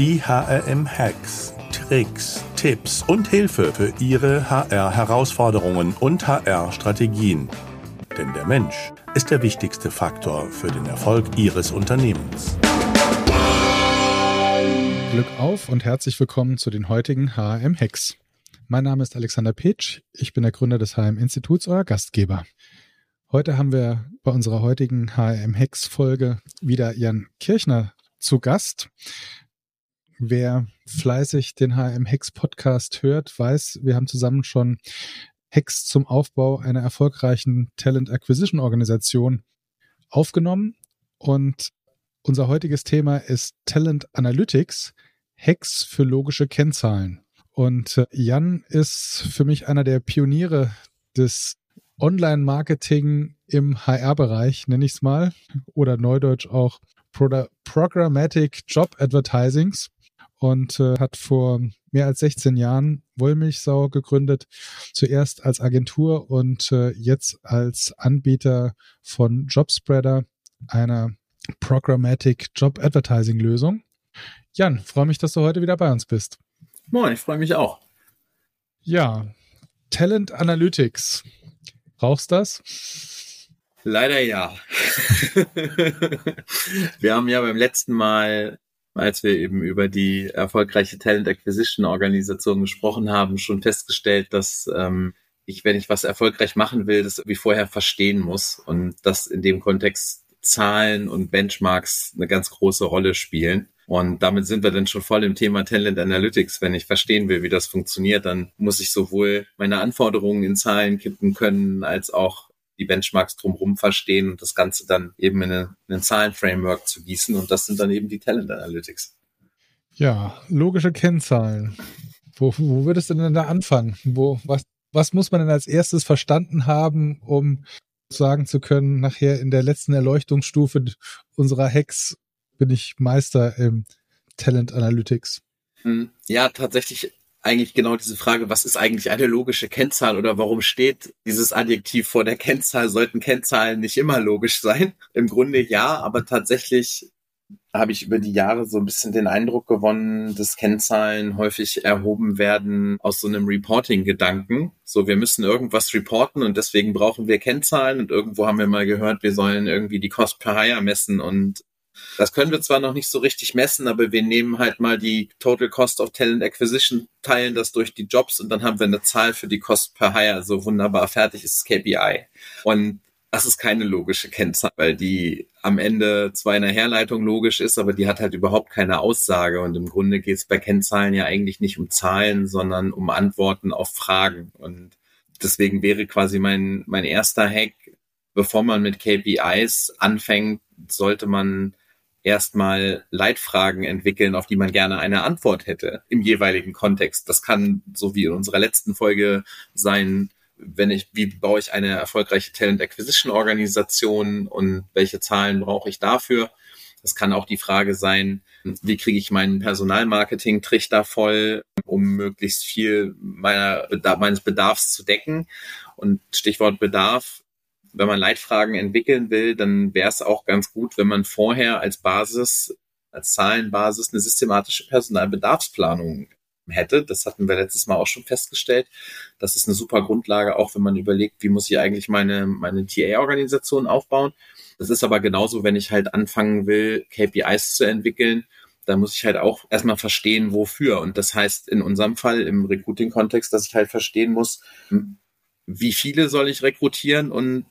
Die HRM-Hacks, Tricks, Tipps und Hilfe für Ihre HR-Herausforderungen und HR-Strategien. Denn der Mensch ist der wichtigste Faktor für den Erfolg Ihres Unternehmens. Glück auf und herzlich willkommen zu den heutigen HRM-Hacks. Mein Name ist Alexander Petsch, ich bin der Gründer des HRM-Instituts, euer Gastgeber. Heute haben wir bei unserer heutigen HRM-Hacks-Folge wieder Jan Kirchner zu Gast. Wer fleißig den HM Hex Podcast hört, weiß, wir haben zusammen schon Hex zum Aufbau einer erfolgreichen Talent Acquisition Organisation aufgenommen. Und unser heutiges Thema ist Talent Analytics, Hex für logische Kennzahlen. Und äh, Jan ist für mich einer der Pioniere des Online-Marketing im HR-Bereich, nenne ich es mal, oder neudeutsch auch Pro Programmatic Job Advertisings und äh, hat vor mehr als 16 Jahren Wollmilchsau gegründet. Zuerst als Agentur und äh, jetzt als Anbieter von Jobspreader, einer Programmatic Job Advertising Lösung. Jan, freue mich, dass du heute wieder bei uns bist. Moin, ich freue mich auch. Ja, Talent Analytics. Brauchst das? Leider ja. wir haben ja beim letzten Mal als wir eben über die erfolgreiche Talent Acquisition Organisation gesprochen haben, schon festgestellt, dass ähm, ich, wenn ich was erfolgreich machen will, das wie vorher verstehen muss und dass in dem Kontext Zahlen und Benchmarks eine ganz große Rolle spielen. Und damit sind wir dann schon voll im Thema Talent Analytics. Wenn ich verstehen will, wie das funktioniert, dann muss ich sowohl meine Anforderungen in Zahlen kippen können, als auch die Benchmarks drumherum verstehen und das Ganze dann eben in, eine, in ein Zahlenframework zu gießen. Und das sind dann eben die Talent Analytics. Ja, logische Kennzahlen. Wo, wo würdest du denn da anfangen? Wo, was, was muss man denn als erstes verstanden haben, um sagen zu können, nachher in der letzten Erleuchtungsstufe unserer Hacks bin ich Meister im Talent Analytics? Hm, ja, tatsächlich eigentlich genau diese Frage, was ist eigentlich eine logische Kennzahl oder warum steht dieses Adjektiv vor der Kennzahl? Sollten Kennzahlen nicht immer logisch sein? Im Grunde ja, aber tatsächlich habe ich über die Jahre so ein bisschen den Eindruck gewonnen, dass Kennzahlen häufig erhoben werden aus so einem Reporting-Gedanken. So, wir müssen irgendwas reporten und deswegen brauchen wir Kennzahlen und irgendwo haben wir mal gehört, wir sollen irgendwie die Cost per Hire messen und das können wir zwar noch nicht so richtig messen, aber wir nehmen halt mal die Total Cost of Talent Acquisition, teilen das durch die Jobs und dann haben wir eine Zahl für die Cost per Hire. So wunderbar fertig ist das KPI. Und das ist keine logische Kennzahl, weil die am Ende zwar in der Herleitung logisch ist, aber die hat halt überhaupt keine Aussage. Und im Grunde geht es bei Kennzahlen ja eigentlich nicht um Zahlen, sondern um Antworten auf Fragen. Und deswegen wäre quasi mein, mein erster Hack, bevor man mit KPIs anfängt, sollte man erstmal Leitfragen entwickeln, auf die man gerne eine Antwort hätte im jeweiligen Kontext. Das kann, so wie in unserer letzten Folge sein, wenn ich, wie baue ich eine erfolgreiche Talent Acquisition Organisation und welche Zahlen brauche ich dafür? Das kann auch die Frage sein, wie kriege ich meinen Personalmarketing-Trichter voll, um möglichst viel meiner, meines Bedarfs zu decken. Und Stichwort Bedarf, wenn man Leitfragen entwickeln will, dann wäre es auch ganz gut, wenn man vorher als Basis, als Zahlenbasis eine systematische Personalbedarfsplanung hätte. Das hatten wir letztes Mal auch schon festgestellt. Das ist eine super Grundlage, auch wenn man überlegt, wie muss ich eigentlich meine, meine TA-Organisation aufbauen. Das ist aber genauso, wenn ich halt anfangen will, KPIs zu entwickeln, da muss ich halt auch erstmal verstehen, wofür. Und das heißt in unserem Fall im Recruiting-Kontext, dass ich halt verstehen muss, wie viele soll ich rekrutieren und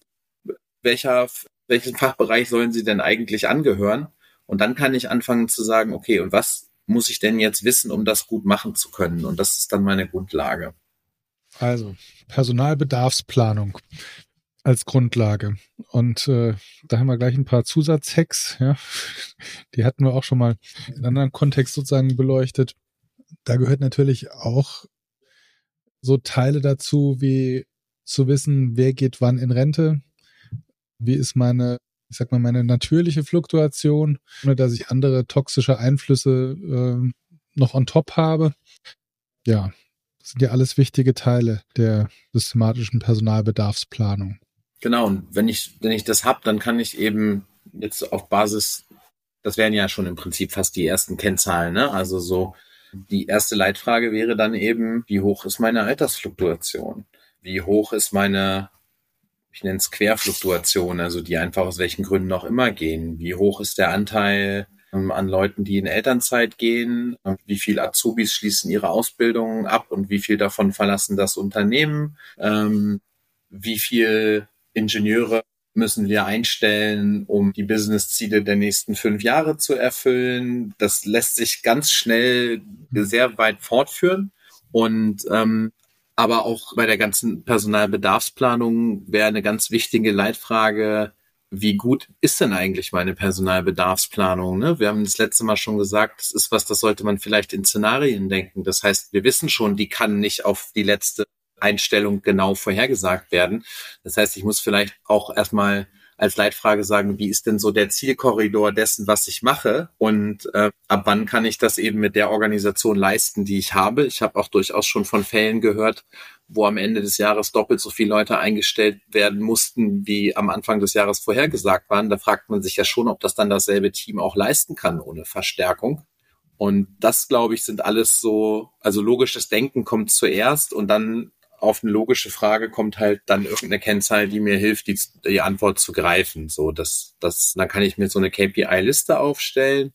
welcher, welchen Fachbereich sollen sie denn eigentlich angehören? Und dann kann ich anfangen zu sagen, okay, und was muss ich denn jetzt wissen, um das gut machen zu können? Und das ist dann meine Grundlage. Also Personalbedarfsplanung als Grundlage. Und äh, da haben wir gleich ein paar Zusatzhacks, ja. Die hatten wir auch schon mal in einem anderen Kontext sozusagen beleuchtet. Da gehört natürlich auch so Teile dazu, wie zu wissen, wer geht wann in Rente, wie ist meine, ich sag mal, meine natürliche Fluktuation, ohne dass ich andere toxische Einflüsse äh, noch on top habe. Ja, das sind ja alles wichtige Teile der systematischen Personalbedarfsplanung. Genau, und wenn ich, wenn ich das hab, dann kann ich eben jetzt auf Basis das wären ja schon im Prinzip fast die ersten Kennzahlen, ne? Also so die erste Leitfrage wäre dann eben, wie hoch ist meine Altersfluktuation? Wie hoch ist meine, ich nenne es Querfluktuation, also die einfach aus welchen Gründen auch immer gehen? Wie hoch ist der Anteil ähm, an Leuten, die in Elternzeit gehen? Wie viel Azubis schließen ihre Ausbildung ab und wie viel davon verlassen das Unternehmen? Ähm, wie viel Ingenieure müssen wir einstellen, um die Business-Ziele der nächsten fünf Jahre zu erfüllen. Das lässt sich ganz schnell sehr weit fortführen. Und ähm, aber auch bei der ganzen Personalbedarfsplanung wäre eine ganz wichtige Leitfrage, wie gut ist denn eigentlich meine Personalbedarfsplanung? Ne? Wir haben das letzte Mal schon gesagt, das ist was, das sollte man vielleicht in Szenarien denken. Das heißt, wir wissen schon, die kann nicht auf die letzte Einstellung genau vorhergesagt werden. Das heißt, ich muss vielleicht auch erstmal als Leitfrage sagen, wie ist denn so der Zielkorridor dessen, was ich mache und äh, ab wann kann ich das eben mit der Organisation leisten, die ich habe. Ich habe auch durchaus schon von Fällen gehört, wo am Ende des Jahres doppelt so viele Leute eingestellt werden mussten, wie am Anfang des Jahres vorhergesagt waren. Da fragt man sich ja schon, ob das dann dasselbe Team auch leisten kann ohne Verstärkung. Und das, glaube ich, sind alles so, also logisches Denken kommt zuerst und dann auf eine logische Frage kommt halt dann irgendeine Kennzahl, die mir hilft, die, die Antwort zu greifen. So, das, das, dann kann ich mir so eine KPI-Liste aufstellen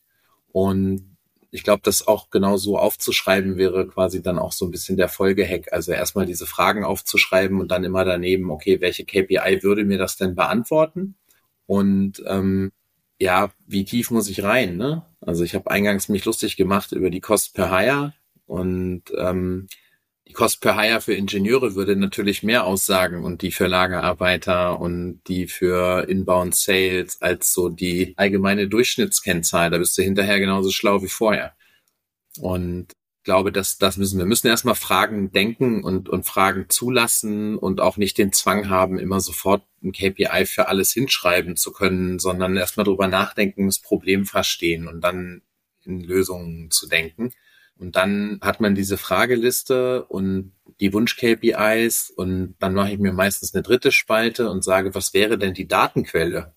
und ich glaube, das auch genau so aufzuschreiben wäre quasi dann auch so ein bisschen der Folgehack. Also erstmal diese Fragen aufzuschreiben und dann immer daneben, okay, welche KPI würde mir das denn beantworten? Und ähm, ja, wie tief muss ich rein? Ne? Also ich habe eingangs mich lustig gemacht über die Cost per Hire und ähm, die Cost per Hire für Ingenieure würde natürlich mehr aussagen und die für Lagerarbeiter und die für Inbound Sales als so die allgemeine Durchschnittskennzahl. Da bist du hinterher genauso schlau wie vorher. Und ich glaube, dass das müssen wir müssen erstmal Fragen denken und, und Fragen zulassen und auch nicht den Zwang haben, immer sofort ein KPI für alles hinschreiben zu können, sondern erstmal drüber nachdenken, das Problem verstehen und dann in Lösungen zu denken. Und dann hat man diese Frageliste und die Wunsch-KPIs und dann mache ich mir meistens eine dritte Spalte und sage, was wäre denn die Datenquelle,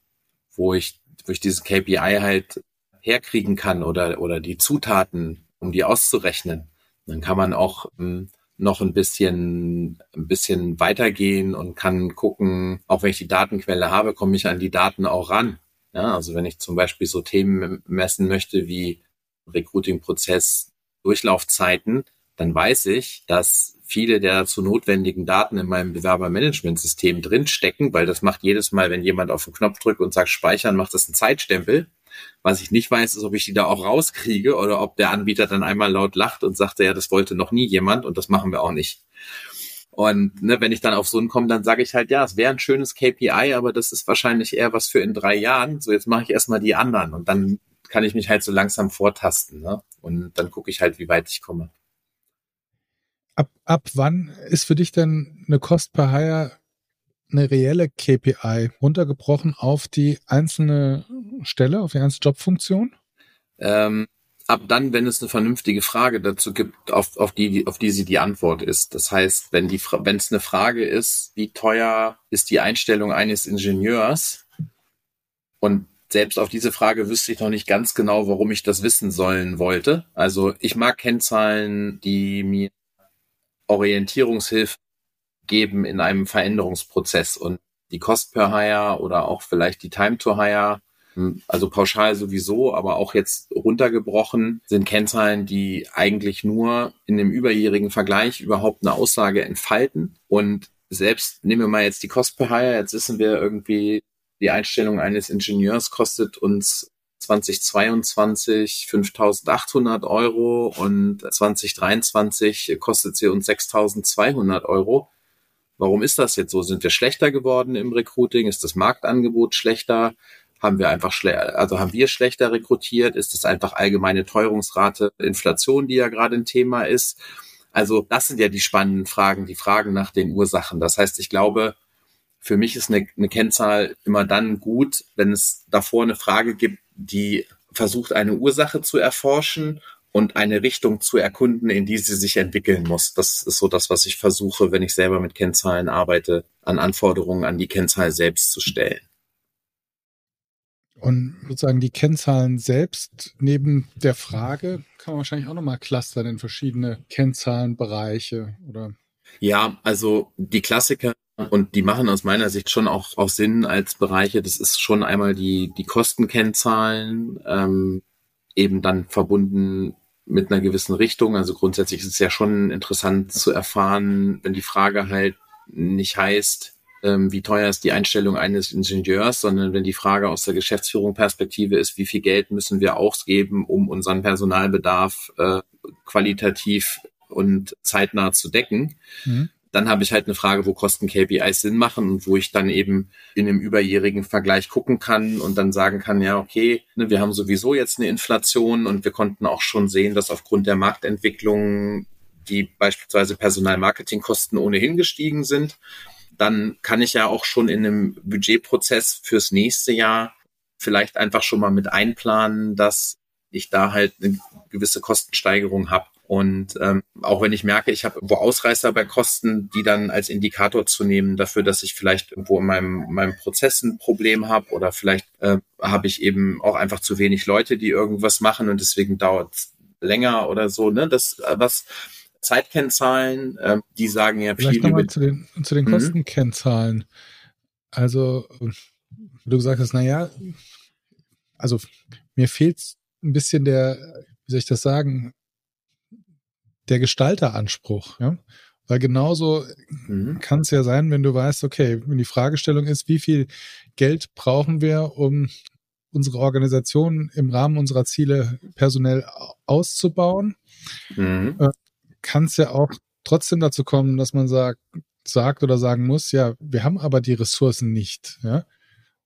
wo ich, wo ich dieses KPI halt herkriegen kann oder, oder die Zutaten, um die auszurechnen. Dann kann man auch ähm, noch ein bisschen, ein bisschen weitergehen und kann gucken, auch wenn ich die Datenquelle habe, komme ich an die Daten auch ran. Ja, also wenn ich zum Beispiel so Themen messen möchte wie Recruiting-Prozess, Durchlaufzeiten, dann weiß ich, dass viele der dazu notwendigen Daten in meinem Bewerbermanagementsystem drinstecken, weil das macht jedes Mal, wenn jemand auf den Knopf drückt und sagt speichern, macht das einen Zeitstempel. Was ich nicht weiß, ist, ob ich die da auch rauskriege oder ob der Anbieter dann einmal laut lacht und sagt, ja, das wollte noch nie jemand und das machen wir auch nicht. Und ne, wenn ich dann auf so einen komme, dann sage ich halt, ja, es wäre ein schönes KPI, aber das ist wahrscheinlich eher was für in drei Jahren. So, jetzt mache ich erstmal die anderen und dann kann ich mich halt so langsam vortasten. Ne? Und dann gucke ich halt, wie weit ich komme. Ab, ab wann ist für dich denn eine Cost per Hire eine reelle KPI runtergebrochen auf die einzelne Stelle, auf die einzelne Jobfunktion? Ähm, ab dann, wenn es eine vernünftige Frage dazu gibt, auf, auf, die, auf die sie die Antwort ist. Das heißt, wenn die, wenn es eine Frage ist, wie teuer ist die Einstellung eines Ingenieurs und selbst auf diese Frage wüsste ich noch nicht ganz genau, warum ich das wissen sollen wollte. Also ich mag Kennzahlen, die mir Orientierungshilfe geben in einem Veränderungsprozess und die Cost per Hire oder auch vielleicht die Time to Hire, hm, also pauschal sowieso, aber auch jetzt runtergebrochen, sind Kennzahlen, die eigentlich nur in dem überjährigen Vergleich überhaupt eine Aussage entfalten. Und selbst nehmen wir mal jetzt die Cost per Hire, jetzt wissen wir irgendwie, die Einstellung eines Ingenieurs kostet uns 2022 5.800 Euro und 2023 kostet sie uns 6.200 Euro. Warum ist das jetzt so? Sind wir schlechter geworden im Recruiting? Ist das Marktangebot schlechter? Haben wir einfach schle also haben wir schlechter rekrutiert? Ist das einfach allgemeine Teuerungsrate, Inflation, die ja gerade ein Thema ist? Also das sind ja die spannenden Fragen, die Fragen nach den Ursachen. Das heißt, ich glaube, für mich ist eine, eine Kennzahl immer dann gut, wenn es davor eine Frage gibt, die versucht, eine Ursache zu erforschen und eine Richtung zu erkunden, in die sie sich entwickeln muss. Das ist so das, was ich versuche, wenn ich selber mit Kennzahlen arbeite, an Anforderungen an die Kennzahl selbst zu stellen. Und sozusagen die Kennzahlen selbst neben der Frage kann man wahrscheinlich auch nochmal clustern in verschiedene Kennzahlenbereiche oder ja, also die Klassiker und die machen aus meiner Sicht schon auch, auch Sinn als Bereiche. Das ist schon einmal die, die Kostenkennzahlen, ähm, eben dann verbunden mit einer gewissen Richtung. Also grundsätzlich ist es ja schon interessant zu erfahren, wenn die Frage halt nicht heißt, ähm, wie teuer ist die Einstellung eines Ingenieurs, sondern wenn die Frage aus der Geschäftsführung Perspektive ist, wie viel Geld müssen wir ausgeben, um unseren Personalbedarf äh, qualitativ und zeitnah zu decken. Mhm. Dann habe ich halt eine Frage, wo Kosten-KPIs Sinn machen und wo ich dann eben in einem überjährigen Vergleich gucken kann und dann sagen kann, ja, okay, ne, wir haben sowieso jetzt eine Inflation und wir konnten auch schon sehen, dass aufgrund der Marktentwicklung die beispielsweise Personalmarketingkosten ohnehin gestiegen sind. Dann kann ich ja auch schon in einem Budgetprozess fürs nächste Jahr vielleicht einfach schon mal mit einplanen, dass ich da halt eine gewisse Kostensteigerung habe. Und ähm, auch wenn ich merke, ich habe irgendwo Ausreißer bei Kosten, die dann als Indikator zu nehmen dafür, dass ich vielleicht irgendwo in meinem, meinem Prozess ein Problem habe oder vielleicht äh, habe ich eben auch einfach zu wenig Leute, die irgendwas machen und deswegen dauert es länger oder so. Ne? Das, äh, was Zeitkennzahlen, äh, die sagen ja Vielleicht viel über... Zu den, zu den mhm. Kostenkennzahlen. Also, du gesagt hast, naja, also mir fehlt ein bisschen der, wie soll ich das sagen, der Gestalteranspruch, ja. Weil genauso mhm. kann es ja sein, wenn du weißt, okay, wenn die Fragestellung ist, wie viel Geld brauchen wir, um unsere Organisation im Rahmen unserer Ziele personell auszubauen, mhm. äh, kann es ja auch trotzdem dazu kommen, dass man sagt, sagt oder sagen muss, ja, wir haben aber die Ressourcen nicht, ja.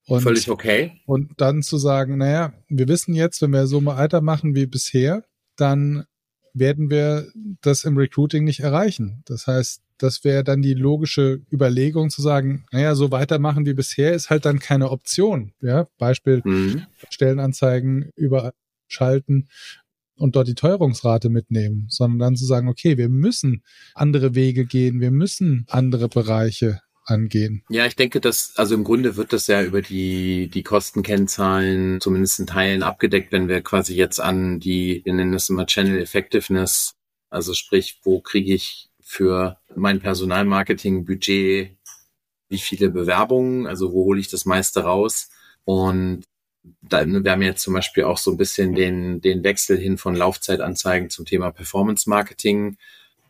Und, Völlig okay. Und dann zu sagen, naja, wir wissen jetzt, wenn wir so mal weitermachen wie bisher, dann werden wir das im Recruiting nicht erreichen. Das heißt, das wäre dann die logische Überlegung zu sagen, naja, so weitermachen wie bisher ist halt dann keine Option. Ja, Beispiel mhm. Stellenanzeigen überschalten und dort die Teuerungsrate mitnehmen, sondern dann zu sagen, okay, wir müssen andere Wege gehen, wir müssen andere Bereiche angehen. Ja, ich denke, dass, also im Grunde wird das ja über die, die Kostenkennzahlen zumindest in Teilen abgedeckt, wenn wir quasi jetzt an die, wir nennen das immer Channel Effectiveness, also sprich, wo kriege ich für mein Personalmarketing-Budget wie viele Bewerbungen, also wo hole ich das meiste raus und da, wir haben jetzt zum Beispiel auch so ein bisschen den, den Wechsel hin von Laufzeitanzeigen zum Thema Performance Marketing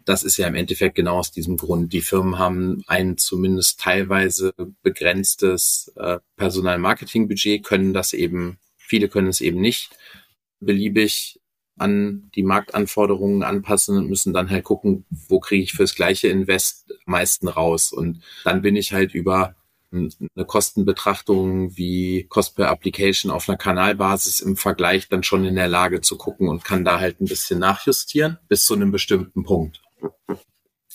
das ist ja im Endeffekt genau aus diesem Grund. Die Firmen haben ein zumindest teilweise begrenztes äh, Personalmarketingbudget, können das eben, viele können es eben nicht beliebig an die Marktanforderungen anpassen und müssen dann halt gucken, wo kriege ich fürs gleiche Invest am meisten raus. Und dann bin ich halt über eine Kostenbetrachtung wie Cost per Application auf einer Kanalbasis im Vergleich dann schon in der Lage zu gucken und kann da halt ein bisschen nachjustieren bis zu einem bestimmten Punkt.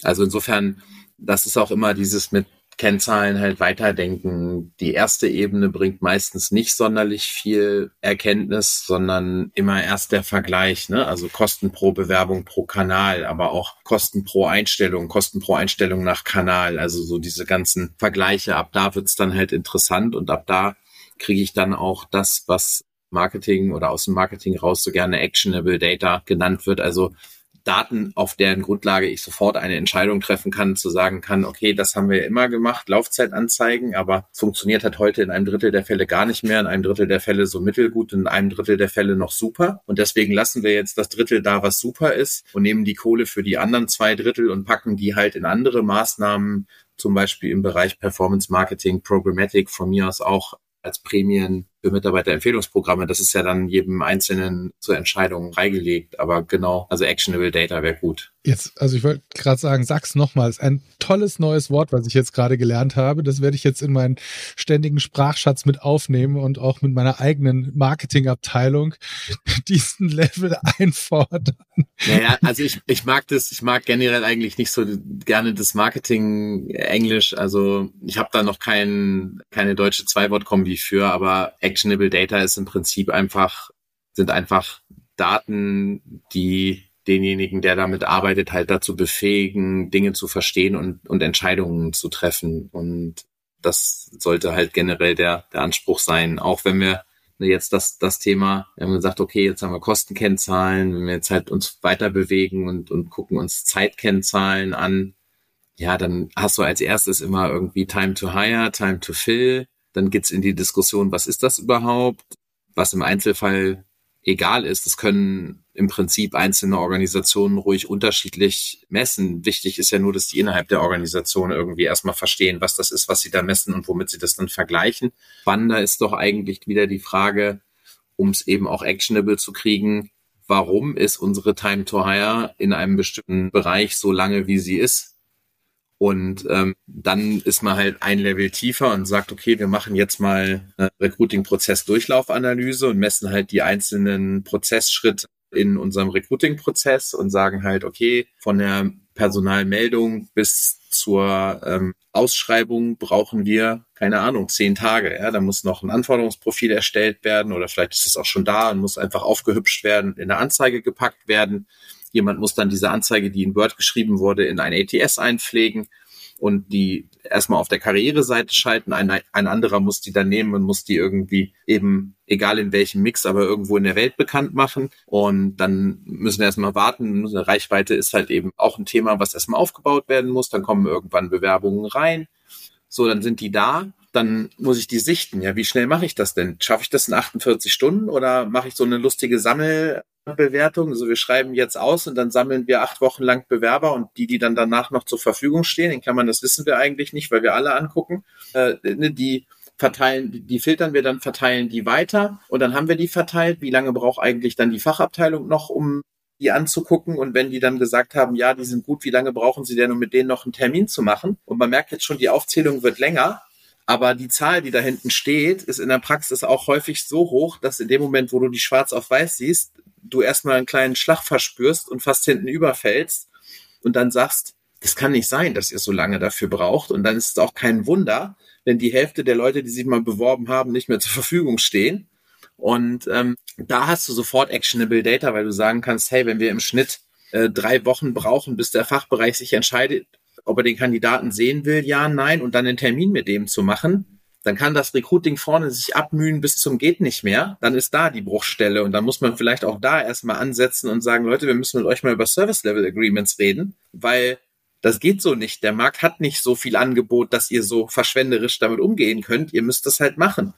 Also insofern, das ist auch immer dieses mit Kennzahlen halt weiterdenken. Die erste Ebene bringt meistens nicht sonderlich viel Erkenntnis, sondern immer erst der Vergleich, ne? Also Kosten pro Bewerbung pro Kanal, aber auch Kosten pro Einstellung, Kosten pro Einstellung nach Kanal. Also so diese ganzen Vergleiche. Ab da wird's dann halt interessant und ab da kriege ich dann auch das, was Marketing oder aus dem Marketing raus so gerne actionable Data genannt wird. Also Daten, auf deren Grundlage ich sofort eine Entscheidung treffen kann, zu sagen kann, okay, das haben wir immer gemacht, Laufzeitanzeigen, aber funktioniert halt heute in einem Drittel der Fälle gar nicht mehr, in einem Drittel der Fälle so mittelgut, in einem Drittel der Fälle noch super. Und deswegen lassen wir jetzt das Drittel da, was super ist und nehmen die Kohle für die anderen zwei Drittel und packen die halt in andere Maßnahmen, zum Beispiel im Bereich Performance Marketing, Programmatic, von mir aus auch als Prämien für Mitarbeiterempfehlungsprogramme. Das ist ja dann jedem Einzelnen zur Entscheidung freigelegt. Aber genau, also Actionable Data wäre gut. Jetzt, also ich wollte gerade sagen, sag's nochmals. Ein tolles neues Wort, was ich jetzt gerade gelernt habe. Das werde ich jetzt in meinen ständigen Sprachschatz mit aufnehmen und auch mit meiner eigenen Marketingabteilung diesen Level einfordern. Naja, also ich, ich mag das, ich mag generell eigentlich nicht so gerne das Marketing Englisch. Also ich habe da noch kein, keine deutsche Zwei-Wort-Kombi für, aber Actionable Data ist im Prinzip einfach, sind einfach Daten, die denjenigen, der damit arbeitet, halt dazu befähigen, Dinge zu verstehen und, und Entscheidungen zu treffen. Und das sollte halt generell der, der Anspruch sein. Auch wenn wir jetzt das, das Thema, wir haben gesagt, okay, jetzt haben wir Kostenkennzahlen, wenn wir jetzt halt uns weiter bewegen und, und gucken uns Zeitkennzahlen an, ja, dann hast du als erstes immer irgendwie Time to Hire, Time to Fill, dann geht's in die Diskussion, was ist das überhaupt, was im Einzelfall egal ist. Das können im Prinzip einzelne Organisationen ruhig unterschiedlich messen. Wichtig ist ja nur, dass die innerhalb der Organisation irgendwie erstmal verstehen, was das ist, was sie da messen und womit sie das dann vergleichen. Spannender ist doch eigentlich wieder die Frage, um es eben auch actionable zu kriegen, warum ist unsere Time to Hire in einem bestimmten Bereich so lange, wie sie ist? Und ähm, dann ist man halt ein Level tiefer und sagt, okay, wir machen jetzt mal eine Recruiting-Prozess-Durchlaufanalyse und messen halt die einzelnen Prozessschritte in unserem Recruiting-Prozess und sagen halt, okay, von der Personalmeldung bis zur ähm, Ausschreibung brauchen wir, keine Ahnung, zehn Tage. Ja, da muss noch ein Anforderungsprofil erstellt werden oder vielleicht ist es auch schon da und muss einfach aufgehübscht werden, in eine Anzeige gepackt werden. Jemand muss dann diese Anzeige, die in Word geschrieben wurde, in ein ATS einpflegen und die erstmal auf der Karriereseite schalten. Ein, ein anderer muss die dann nehmen und muss die irgendwie eben, egal in welchem Mix, aber irgendwo in der Welt bekannt machen. Und dann müssen wir erstmal warten. Eine Reichweite ist halt eben auch ein Thema, was erstmal aufgebaut werden muss. Dann kommen irgendwann Bewerbungen rein. So, dann sind die da. Dann muss ich die sichten. Ja, wie schnell mache ich das denn? Schaffe ich das in 48 Stunden oder mache ich so eine lustige Sammel Bewertung. Also wir schreiben jetzt aus und dann sammeln wir acht Wochen lang Bewerber und die, die dann danach noch zur Verfügung stehen, den kann man, das wissen wir eigentlich nicht, weil wir alle angucken, äh, ne, die verteilen, die filtern wir dann, verteilen die weiter und dann haben wir die verteilt. Wie lange braucht eigentlich dann die Fachabteilung noch, um die anzugucken und wenn die dann gesagt haben, ja, die sind gut, wie lange brauchen sie denn, um mit denen noch einen Termin zu machen? Und man merkt jetzt schon, die Aufzählung wird länger, aber die Zahl, die da hinten steht, ist in der Praxis auch häufig so hoch, dass in dem Moment, wo du die schwarz auf weiß siehst, du erstmal einen kleinen Schlag verspürst und fast hinten überfällst und dann sagst, das kann nicht sein, dass ihr so lange dafür braucht. Und dann ist es auch kein Wunder, wenn die Hälfte der Leute, die sich mal beworben haben, nicht mehr zur Verfügung stehen. Und ähm, da hast du sofort actionable Data, weil du sagen kannst, hey, wenn wir im Schnitt äh, drei Wochen brauchen, bis der Fachbereich sich entscheidet, ob er den Kandidaten sehen will, ja, nein, und dann einen Termin mit dem zu machen, dann kann das Recruiting vorne sich abmühen bis zum geht nicht mehr. Dann ist da die Bruchstelle und dann muss man vielleicht auch da erstmal ansetzen und sagen, Leute, wir müssen mit euch mal über Service Level Agreements reden, weil das geht so nicht. Der Markt hat nicht so viel Angebot, dass ihr so verschwenderisch damit umgehen könnt. Ihr müsst das halt machen.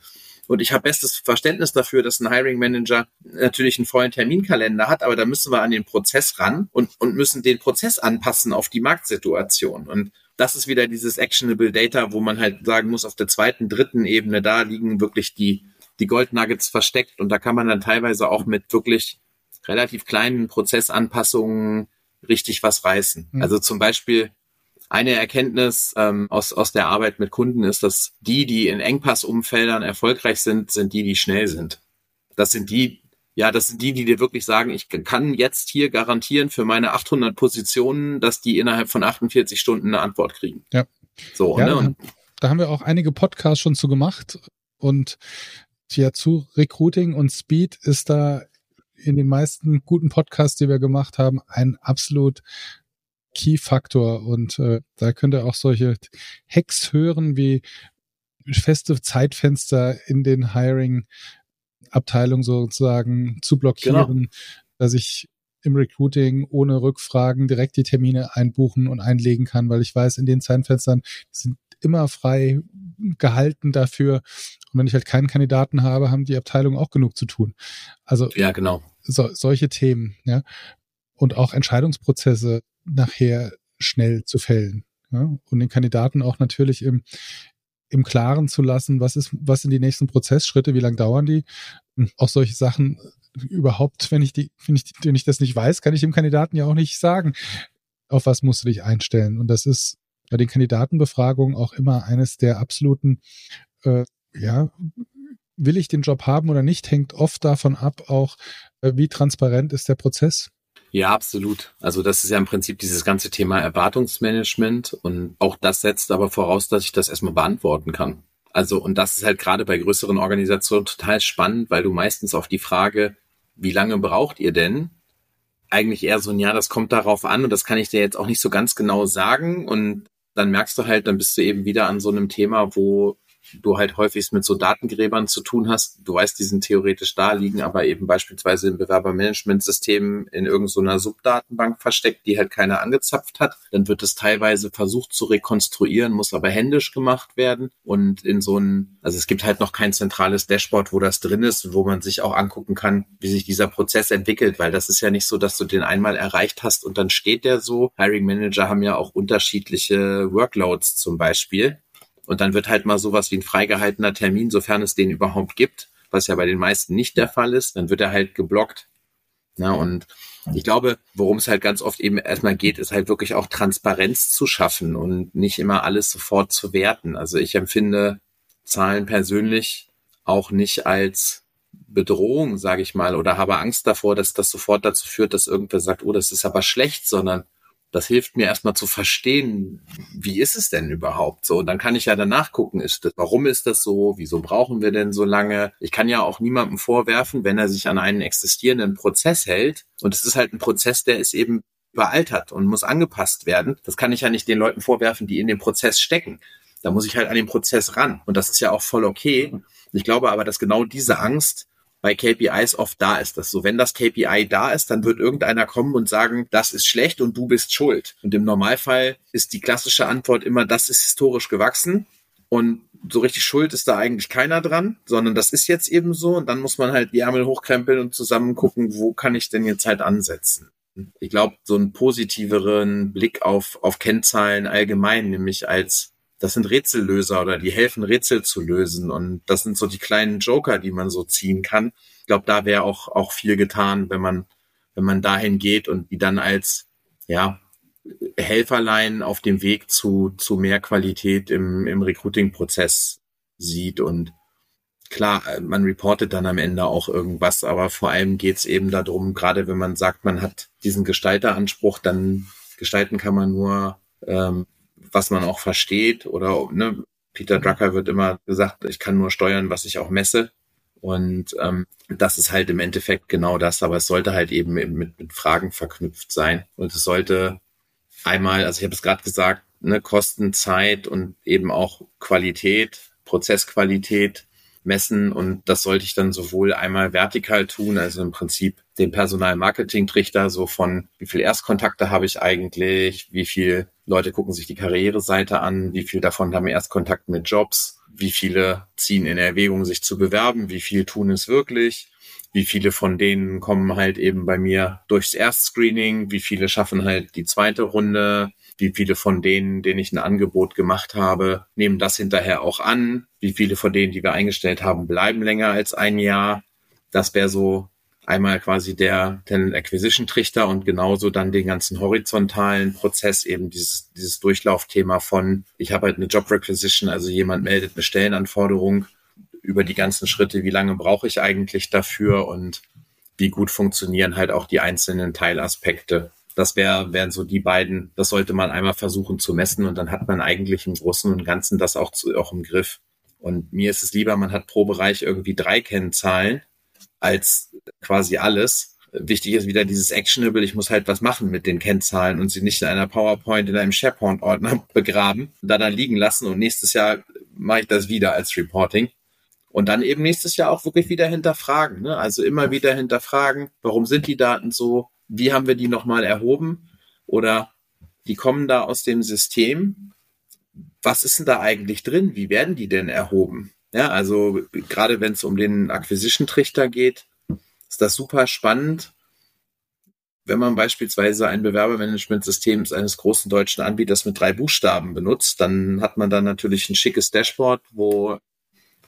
Und ich habe bestes Verständnis dafür, dass ein Hiring Manager natürlich einen vollen Terminkalender hat, aber da müssen wir an den Prozess ran und, und müssen den Prozess anpassen auf die Marktsituation. Und das ist wieder dieses actionable Data, wo man halt sagen muss, auf der zweiten, dritten Ebene, da liegen wirklich die, die Gold Nuggets versteckt und da kann man dann teilweise auch mit wirklich relativ kleinen Prozessanpassungen richtig was reißen. Mhm. Also zum Beispiel eine Erkenntnis ähm, aus, aus der Arbeit mit Kunden ist, dass die, die in Engpassumfeldern erfolgreich sind, sind die, die schnell sind. Das sind die, ja, das sind die, die dir wirklich sagen, ich kann jetzt hier garantieren für meine 800 Positionen, dass die innerhalb von 48 Stunden eine Antwort kriegen. Ja. So, ja, ne? Und da haben wir auch einige Podcasts schon zu gemacht und ja, zu Recruiting und Speed ist da in den meisten guten Podcasts, die wir gemacht haben, ein absolut Key-Faktor und äh, da könnt ihr auch solche Hacks hören wie feste Zeitfenster in den Hiring Abteilung sozusagen zu blockieren, genau. dass ich im Recruiting ohne Rückfragen direkt die Termine einbuchen und einlegen kann, weil ich weiß, in den Zeitfenstern sind immer frei gehalten dafür. Und wenn ich halt keinen Kandidaten habe, haben die Abteilungen auch genug zu tun. Also ja, genau. So, solche Themen, ja. Und auch Entscheidungsprozesse nachher schnell zu fällen. Ja? Und den Kandidaten auch natürlich im, im Klaren zu lassen, was ist, was sind die nächsten Prozessschritte, wie lang dauern die? auch solche Sachen überhaupt, wenn ich die, wenn ich, wenn ich das nicht weiß, kann ich dem Kandidaten ja auch nicht sagen, auf was musst du dich einstellen. Und das ist bei den Kandidatenbefragungen auch immer eines der absoluten, äh, ja, will ich den Job haben oder nicht, hängt oft davon ab, auch äh, wie transparent ist der Prozess. Ja, absolut. Also das ist ja im Prinzip dieses ganze Thema Erwartungsmanagement und auch das setzt aber voraus, dass ich das erstmal beantworten kann. Also und das ist halt gerade bei größeren Organisationen total spannend, weil du meistens auf die Frage, wie lange braucht ihr denn? Eigentlich eher so ein Ja, das kommt darauf an und das kann ich dir jetzt auch nicht so ganz genau sagen und dann merkst du halt, dann bist du eben wieder an so einem Thema, wo du halt häufig mit so Datengräbern zu tun hast. Du weißt, die sind theoretisch da, liegen aber eben beispielsweise im Bewerbermanagementsystem in irgendeiner Subdatenbank versteckt, die halt keiner angezapft hat. Dann wird es teilweise versucht zu rekonstruieren, muss aber händisch gemacht werden. Und in so ein, also es gibt halt noch kein zentrales Dashboard, wo das drin ist, wo man sich auch angucken kann, wie sich dieser Prozess entwickelt, weil das ist ja nicht so, dass du den einmal erreicht hast und dann steht der so. Hiring Manager haben ja auch unterschiedliche Workloads zum Beispiel. Und dann wird halt mal sowas wie ein freigehaltener Termin, sofern es den überhaupt gibt, was ja bei den meisten nicht der Fall ist, dann wird er halt geblockt. Na, und ich glaube, worum es halt ganz oft eben erstmal geht, ist halt wirklich auch Transparenz zu schaffen und nicht immer alles sofort zu werten. Also ich empfinde Zahlen persönlich auch nicht als Bedrohung, sage ich mal, oder habe Angst davor, dass das sofort dazu führt, dass irgendwer sagt, oh, das ist aber schlecht, sondern das hilft mir erstmal zu verstehen, wie ist es denn überhaupt so? Und dann kann ich ja danach gucken, ist das, warum ist das so? Wieso brauchen wir denn so lange? Ich kann ja auch niemandem vorwerfen, wenn er sich an einen existierenden Prozess hält. Und es ist halt ein Prozess, der ist eben überaltert und muss angepasst werden. Das kann ich ja nicht den Leuten vorwerfen, die in dem Prozess stecken. Da muss ich halt an den Prozess ran. Und das ist ja auch voll okay. Ich glaube aber, dass genau diese Angst bei KPIs oft da ist. Dass so, wenn das KPI da ist, dann wird irgendeiner kommen und sagen, das ist schlecht und du bist schuld. Und im Normalfall ist die klassische Antwort immer, das ist historisch gewachsen. Und so richtig schuld ist da eigentlich keiner dran, sondern das ist jetzt eben so. Und dann muss man halt die Ärmel hochkrempeln und zusammen gucken, wo kann ich denn jetzt halt ansetzen. Ich glaube, so einen positiveren Blick auf, auf Kennzahlen allgemein, nämlich als das sind Rätsellöser oder die helfen Rätsel zu lösen und das sind so die kleinen Joker, die man so ziehen kann. Ich glaube, da wäre auch auch viel getan, wenn man wenn man dahin geht und die dann als ja Helferlein auf dem Weg zu zu mehr Qualität im im Recruiting-Prozess sieht und klar, man reportet dann am Ende auch irgendwas, aber vor allem geht's eben darum, gerade wenn man sagt, man hat diesen Gestalteranspruch, dann gestalten kann man nur ähm, was man auch versteht oder ne, Peter Drucker wird immer gesagt, ich kann nur steuern, was ich auch messe. Und ähm, das ist halt im Endeffekt genau das, aber es sollte halt eben mit, mit Fragen verknüpft sein. Und es sollte einmal, also ich habe es gerade gesagt, ne, Kosten, Zeit und eben auch Qualität, Prozessqualität messen und das sollte ich dann sowohl einmal vertikal tun, also im Prinzip den Personal-Marketing-Trichter so von wie viel Erstkontakte habe ich eigentlich, wie viel Leute gucken sich die Karriereseite an, wie viel davon haben Erstkontakt mit Jobs, wie viele ziehen in Erwägung, sich zu bewerben, wie viel tun es wirklich, wie viele von denen kommen halt eben bei mir durchs Erstscreening, wie viele schaffen halt die zweite Runde, wie viele von denen, denen ich ein Angebot gemacht habe, nehmen das hinterher auch an, wie viele von denen, die wir eingestellt haben, bleiben länger als ein Jahr. Das wäre so einmal quasi der Talent Acquisition Trichter und genauso dann den ganzen horizontalen Prozess, eben dieses, dieses Durchlaufthema von, ich habe halt eine Job Requisition, also jemand meldet eine Stellenanforderung über die ganzen Schritte, wie lange brauche ich eigentlich dafür und wie gut funktionieren halt auch die einzelnen Teilaspekte. Das wär, wären so die beiden, das sollte man einmal versuchen zu messen und dann hat man eigentlich im Großen und Ganzen das auch, zu, auch im Griff. Und mir ist es lieber, man hat pro Bereich irgendwie drei Kennzahlen als quasi alles. Wichtig ist wieder dieses Actionable, ich muss halt was machen mit den Kennzahlen und sie nicht in einer PowerPoint in einem SharePoint-Ordner begraben, da dann liegen lassen und nächstes Jahr mache ich das wieder als Reporting. Und dann eben nächstes Jahr auch wirklich wieder hinterfragen. Ne? Also immer wieder hinterfragen, warum sind die Daten so? wie haben wir die nochmal erhoben? Oder die kommen da aus dem System. Was ist denn da eigentlich drin? Wie werden die denn erhoben? Ja, also gerade wenn es um den Acquisition-Trichter geht, ist das super spannend. Wenn man beispielsweise ein Bewerbermanagementsystem eines großen deutschen Anbieters mit drei Buchstaben benutzt, dann hat man da natürlich ein schickes Dashboard, wo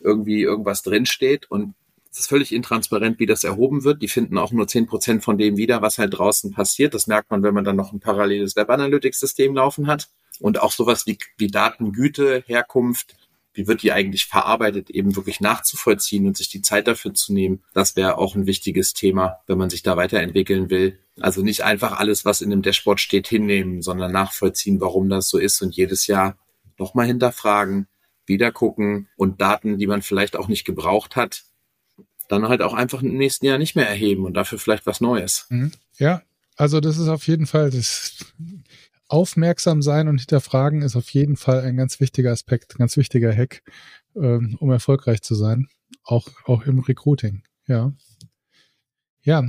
irgendwie irgendwas drinsteht und es ist völlig intransparent, wie das erhoben wird. Die finden auch nur zehn Prozent von dem wieder, was halt draußen passiert. Das merkt man, wenn man dann noch ein paralleles Web Analytics System laufen hat. Und auch sowas wie, wie Datengüte, Herkunft, wie wird die eigentlich verarbeitet, eben wirklich nachzuvollziehen und sich die Zeit dafür zu nehmen. Das wäre auch ein wichtiges Thema, wenn man sich da weiterentwickeln will. Also nicht einfach alles, was in dem Dashboard steht, hinnehmen, sondern nachvollziehen, warum das so ist und jedes Jahr nochmal hinterfragen, wieder gucken und Daten, die man vielleicht auch nicht gebraucht hat, dann halt auch einfach im nächsten Jahr nicht mehr erheben und dafür vielleicht was Neues. Mhm. Ja, also das ist auf jeden Fall das Aufmerksam sein und hinterfragen ist auf jeden Fall ein ganz wichtiger Aspekt, ganz wichtiger Hack. ähm, um erfolgreich zu sein. Auch, auch im Recruiting, ja. Ja,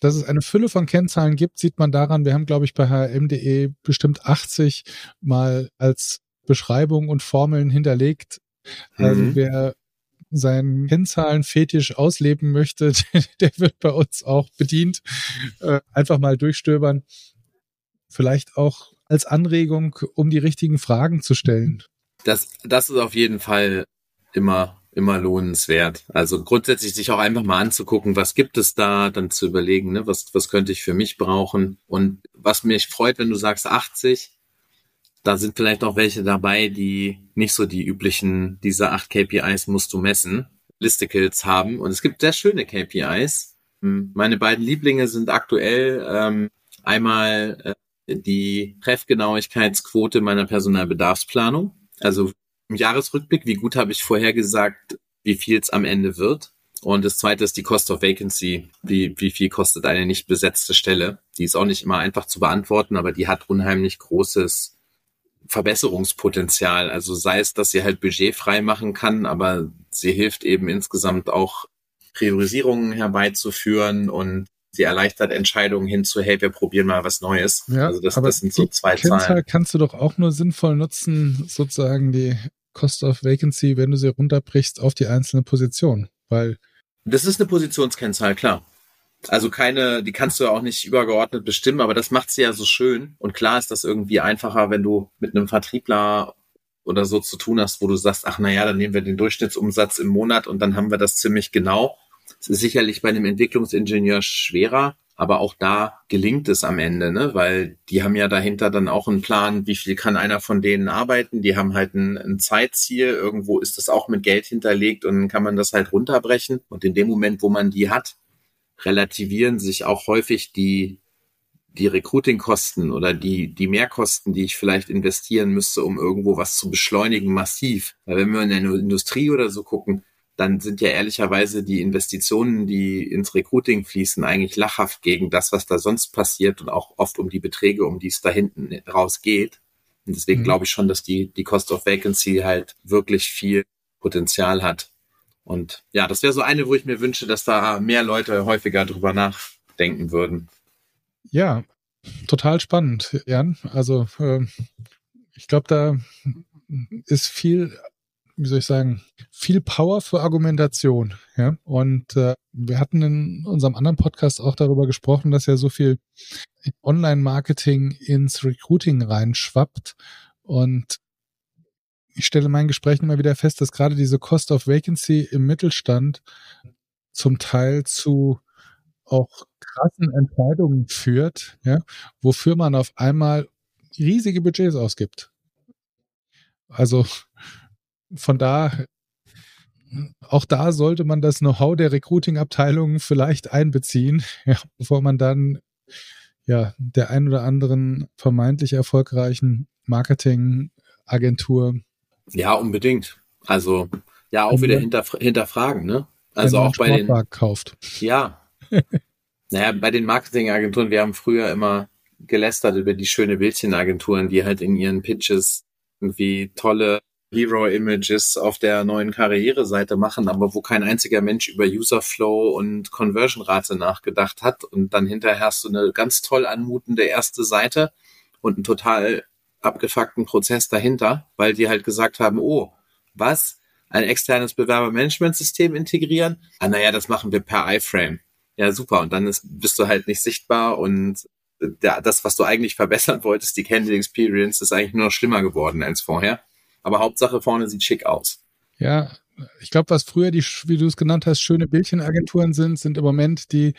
dass es eine Fülle von Kennzahlen gibt, sieht man daran, wir haben, glaube ich, bei hrm.de bestimmt 80 mal als Beschreibung und Formeln hinterlegt. Also mhm. wer seinen Kennzahlen-Fetisch ausleben möchte, der wird bei uns auch bedient. Äh, einfach mal durchstöbern. Vielleicht auch als Anregung, um die richtigen Fragen zu stellen. Das, das ist auf jeden Fall immer immer lohnenswert. Also grundsätzlich sich auch einfach mal anzugucken, was gibt es da, dann zu überlegen, ne, was, was könnte ich für mich brauchen. Und was mich freut, wenn du sagst 80, da sind vielleicht auch welche dabei, die nicht so die üblichen, diese acht KPIs musst du messen, Listicles haben. Und es gibt sehr schöne KPIs. Hm, meine beiden Lieblinge sind aktuell ähm, einmal äh, die Treffgenauigkeitsquote meiner Personalbedarfsplanung. Also im Jahresrückblick, wie gut habe ich vorhergesagt, wie viel es am Ende wird. Und das zweite ist die Cost of Vacancy. Wie, wie viel kostet eine nicht besetzte Stelle? Die ist auch nicht immer einfach zu beantworten, aber die hat unheimlich großes Verbesserungspotenzial. Also sei es, dass sie halt Budget frei machen kann, aber sie hilft eben insgesamt auch Priorisierungen herbeizuführen und sie erleichtert Entscheidungen hin zu, hey, wir probieren mal was Neues. Ja, also das, aber das sind so zwei Kennzahl Zahlen. kannst du doch auch nur sinnvoll nutzen, sozusagen die Cost of Vacancy, wenn du sie runterbrichst auf die einzelne Position, weil das ist eine Positionskennzahl, klar. Also keine, die kannst du ja auch nicht übergeordnet bestimmen, aber das macht sie ja so schön. Und klar ist das irgendwie einfacher, wenn du mit einem Vertriebler oder so zu tun hast, wo du sagst, ach naja, dann nehmen wir den Durchschnittsumsatz im Monat und dann haben wir das ziemlich genau. Es ist sicherlich bei einem Entwicklungsingenieur schwerer, aber auch da gelingt es am Ende, ne? weil die haben ja dahinter dann auch einen Plan, wie viel kann einer von denen arbeiten. Die haben halt ein, ein Zeitziel, irgendwo ist das auch mit Geld hinterlegt und dann kann man das halt runterbrechen. Und in dem Moment, wo man die hat, relativieren sich auch häufig die, die Recruiting-Kosten oder die, die Mehrkosten, die ich vielleicht investieren müsste, um irgendwo was zu beschleunigen, massiv. Weil wenn wir in der Industrie oder so gucken, dann sind ja ehrlicherweise die Investitionen, die ins Recruiting fließen, eigentlich lachhaft gegen das, was da sonst passiert und auch oft um die Beträge, um die es da hinten raus geht. Und deswegen mhm. glaube ich schon, dass die, die Cost of Vacancy halt wirklich viel Potenzial hat. Und ja, das wäre so eine, wo ich mir wünsche, dass da mehr Leute häufiger drüber nachdenken würden. Ja, total spannend, Jan. Also äh, ich glaube, da ist viel wie soll ich sagen, viel Power für Argumentation. Ja? Und äh, wir hatten in unserem anderen Podcast auch darüber gesprochen, dass ja so viel Online-Marketing ins Recruiting reinschwappt. Und ich stelle in meinen Gesprächen immer wieder fest, dass gerade diese Cost of Vacancy im Mittelstand zum Teil zu auch krassen Entscheidungen führt, ja, wofür man auf einmal riesige Budgets ausgibt. Also von da, auch da sollte man das Know-how der Recruiting-Abteilung vielleicht einbeziehen, ja, bevor man dann ja der ein oder anderen vermeintlich erfolgreichen Marketing-Agentur ja unbedingt. Also ja auch wieder hinterf hinterfragen, ne? Also auch bei den kauft. Ja. naja, bei den Marketingagenturen, wir haben früher immer gelästert über die schöne Bildchenagenturen, die halt in ihren Pitches irgendwie tolle Hero-Images auf der neuen Karriereseite machen, aber wo kein einziger Mensch über Userflow und Conversion-Rate nachgedacht hat. Und dann hinterher hast du eine ganz toll anmutende erste Seite und einen total abgefuckten Prozess dahinter, weil die halt gesagt haben, oh, was? Ein externes Bewerbermanagementsystem integrieren? Ah, naja, das machen wir per iFrame. Ja, super. Und dann ist, bist du halt nicht sichtbar und der, das, was du eigentlich verbessern wolltest, die Candidate Experience, ist eigentlich nur noch schlimmer geworden als vorher. Aber Hauptsache vorne sieht schick aus. Ja, ich glaube, was früher die, wie du es genannt hast, schöne Bildchenagenturen sind, sind im Moment die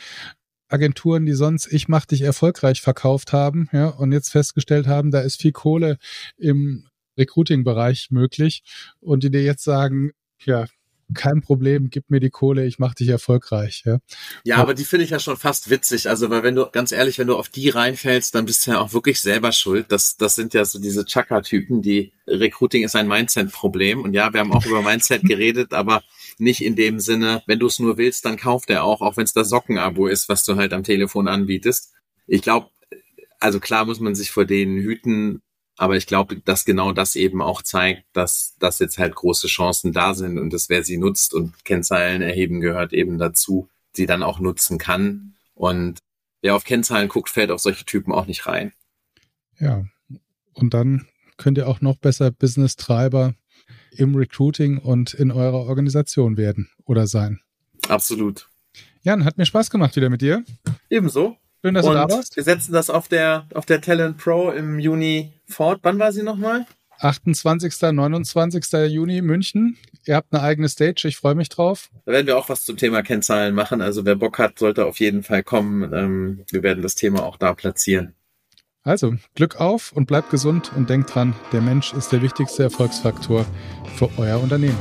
Agenturen, die sonst ich mach dich erfolgreich verkauft haben, ja, und jetzt festgestellt haben, da ist viel Kohle im Recruiting-Bereich möglich und die dir jetzt sagen, ja, kein Problem, gib mir die Kohle, ich mache dich erfolgreich. Ja, ja aber die finde ich ja schon fast witzig. Also, weil wenn du, ganz ehrlich, wenn du auf die reinfällst, dann bist du ja auch wirklich selber schuld. Das, das sind ja so diese Chaka-Typen, die Recruiting ist ein Mindset-Problem. Und ja, wir haben auch über Mindset geredet, aber nicht in dem Sinne, wenn du es nur willst, dann kauft er auch, auch wenn es das Sockenabo ist, was du halt am Telefon anbietest. Ich glaube, also klar muss man sich vor denen hüten, Aber ich glaube, dass genau das eben auch zeigt, dass, dass jetzt halt große Chancen da sind und dass wer sie nutzt und Kennzahlen erheben gehört eben dazu, sie dann auch nutzen kann. Und wer auf Kennzahlen guckt, fällt auf solche Typen auch nicht rein. Ja. Und dann könnt ihr auch noch besser Business-Treiber im Recruiting und in eurer Organisation werden oder sein. Absolut. Jan, hat mir Spaß gemacht wieder mit dir. Ebenso. Schön, dass und du da warst. Wir setzen das auf der, auf der Talent Pro im Juni fort. Wann war sie nochmal? 28. 29. Juni München. Ihr habt eine eigene Stage, ich freue mich drauf. Da werden wir auch was zum Thema Kennzahlen machen. Also wer Bock hat, sollte auf jeden Fall kommen. Ähm, wir werden das Thema auch da platzieren. Also, Glück auf und bleibt gesund und denkt dran, der Mensch ist der wichtigste Erfolgsfaktor für euer Unternehmen.